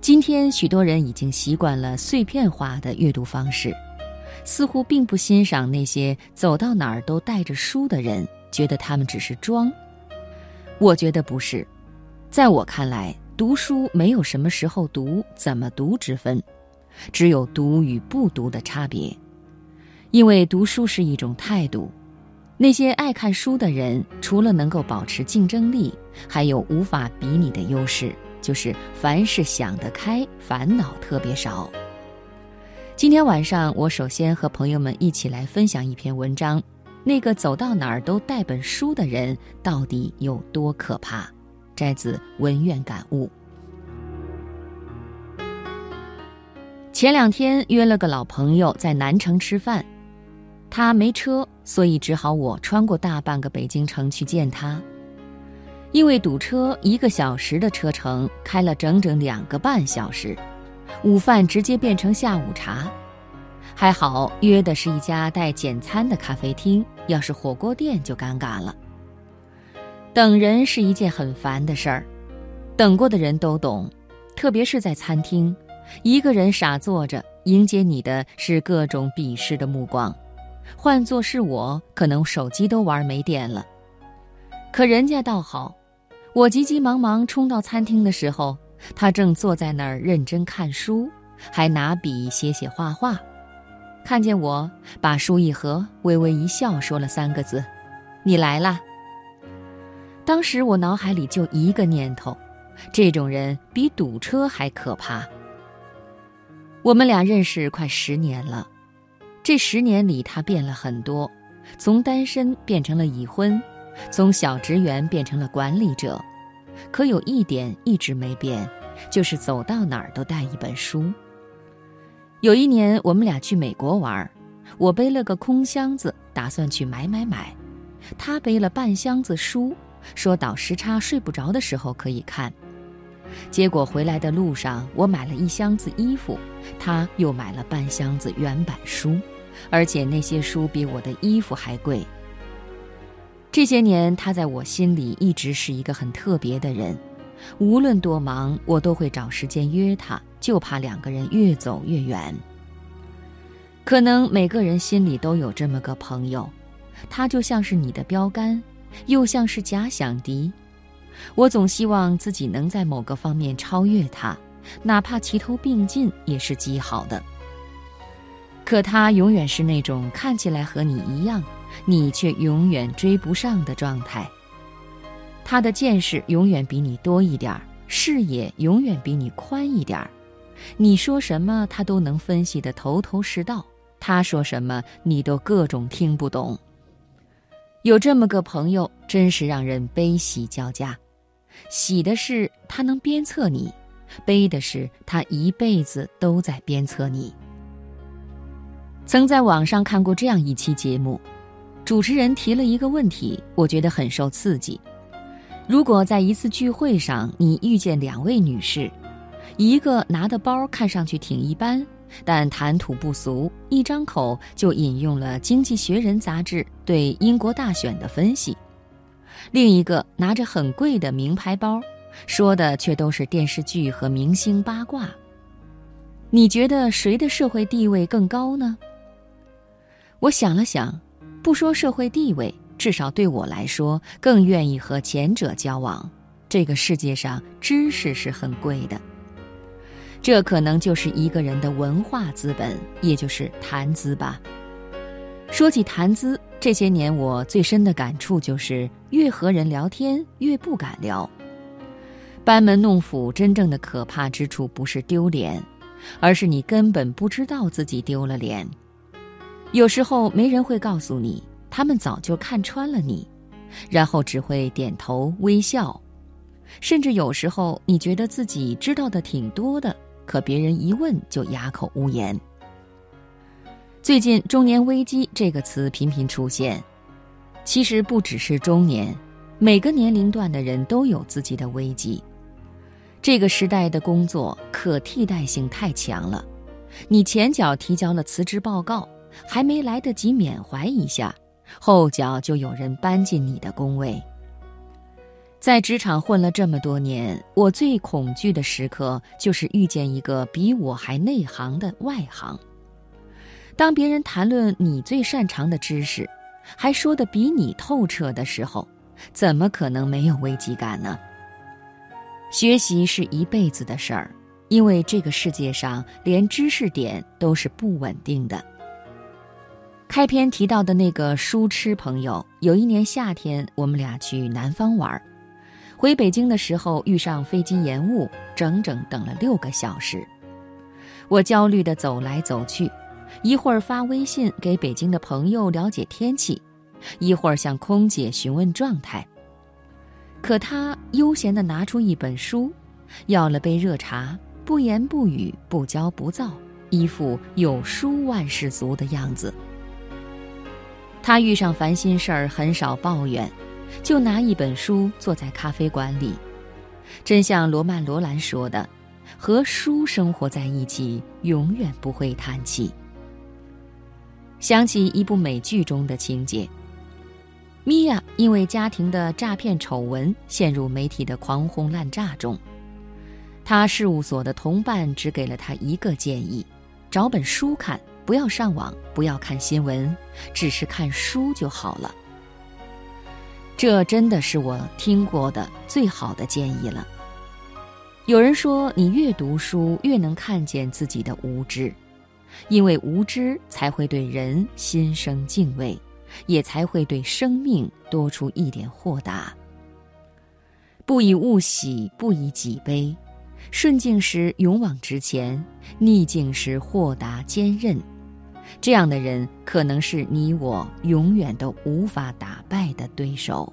今天，许多人已经习惯了碎片化的阅读方式，似乎并不欣赏那些走到哪儿都带着书的人，觉得他们只是装。我觉得不是，在我看来，读书没有什么时候读、怎么读之分，只有读与不读的差别。因为读书是一种态度。那些爱看书的人，除了能够保持竞争力，还有无法比拟的优势，就是凡事想得开，烦恼特别少。今天晚上，我首先和朋友们一起来分享一篇文章：那个走到哪儿都带本书的人到底有多可怕？摘自文苑感悟。前两天约了个老朋友在南城吃饭。他没车，所以只好我穿过大半个北京城去见他。因为堵车，一个小时的车程开了整整两个半小时，午饭直接变成下午茶。还好约的是一家带简餐的咖啡厅，要是火锅店就尴尬了。等人是一件很烦的事儿，等过的人都懂，特别是在餐厅，一个人傻坐着，迎接你的是各种鄙视的目光。换做是我，可能手机都玩没电了。可人家倒好，我急急忙忙冲到餐厅的时候，他正坐在那儿认真看书，还拿笔写写画画。看见我，把书一合，微微一笑，说了三个字：“你来啦。”当时我脑海里就一个念头：这种人比堵车还可怕。我们俩认识快十年了。这十年里，他变了很多，从单身变成了已婚，从小职员变成了管理者。可有一点一直没变，就是走到哪儿都带一本书。有一年，我们俩去美国玩，我背了个空箱子，打算去买买买，他背了半箱子书，说倒时差睡不着的时候可以看。结果回来的路上，我买了一箱子衣服，他又买了半箱子原版书，而且那些书比我的衣服还贵。这些年，他在我心里一直是一个很特别的人，无论多忙，我都会找时间约他，就怕两个人越走越远。可能每个人心里都有这么个朋友，他就像是你的标杆，又像是假想敌。我总希望自己能在某个方面超越他，哪怕齐头并进也是极好的。可他永远是那种看起来和你一样，你却永远追不上的状态。他的见识永远比你多一点儿，视野永远比你宽一点儿。你说什么，他都能分析得头头是道；他说什么，你都各种听不懂。有这么个朋友，真是让人悲喜交加。喜的是他能鞭策你，悲的是他一辈子都在鞭策你。曾在网上看过这样一期节目，主持人提了一个问题，我觉得很受刺激。如果在一次聚会上，你遇见两位女士，一个拿的包看上去挺一般，但谈吐不俗，一张口就引用了《经济学人》杂志对英国大选的分析。另一个拿着很贵的名牌包，说的却都是电视剧和明星八卦。你觉得谁的社会地位更高呢？我想了想，不说社会地位，至少对我来说，更愿意和前者交往。这个世界上，知识是很贵的，这可能就是一个人的文化资本，也就是谈资吧。说起谈资。这些年，我最深的感触就是，越和人聊天，越不敢聊。班门弄斧，真正的可怕之处不是丢脸，而是你根本不知道自己丢了脸。有时候没人会告诉你，他们早就看穿了你，然后只会点头微笑。甚至有时候，你觉得自己知道的挺多的，可别人一问就哑口无言。最近“中年危机”这个词频频出现，其实不只是中年，每个年龄段的人都有自己的危机。这个时代的工作可替代性太强了，你前脚提交了辞职报告，还没来得及缅怀一下，后脚就有人搬进你的工位。在职场混了这么多年，我最恐惧的时刻就是遇见一个比我还内行的外行。当别人谈论你最擅长的知识，还说得比你透彻的时候，怎么可能没有危机感呢？学习是一辈子的事儿，因为这个世界上连知识点都是不稳定的。开篇提到的那个书痴朋友，有一年夏天，我们俩去南方玩。回北京的时候遇上飞机延误，整整等了六个小时。我焦虑地走来走去，一会儿发微信给北京的朋友了解天气，一会儿向空姐询问状态。可他悠闲地拿出一本书，要了杯热茶，不言不语，不骄不躁，一副有书万事足的样子。他遇上烦心事儿很少抱怨。就拿一本书坐在咖啡馆里，真像罗曼·罗兰说的：“和书生活在一起，永远不会叹气。”想起一部美剧中的情节，米娅因为家庭的诈骗丑闻陷入媒体的狂轰滥炸中，她事务所的同伴只给了她一个建议：找本书看，不要上网，不要看新闻，只是看书就好了。这真的是我听过的最好的建议了。有人说，你越读书，越能看见自己的无知，因为无知才会对人心生敬畏，也才会对生命多出一点豁达。不以物喜，不以己悲，顺境时勇往直前，逆境时豁达坚韧。这样的人，可能是你我永远都无法打败的对手。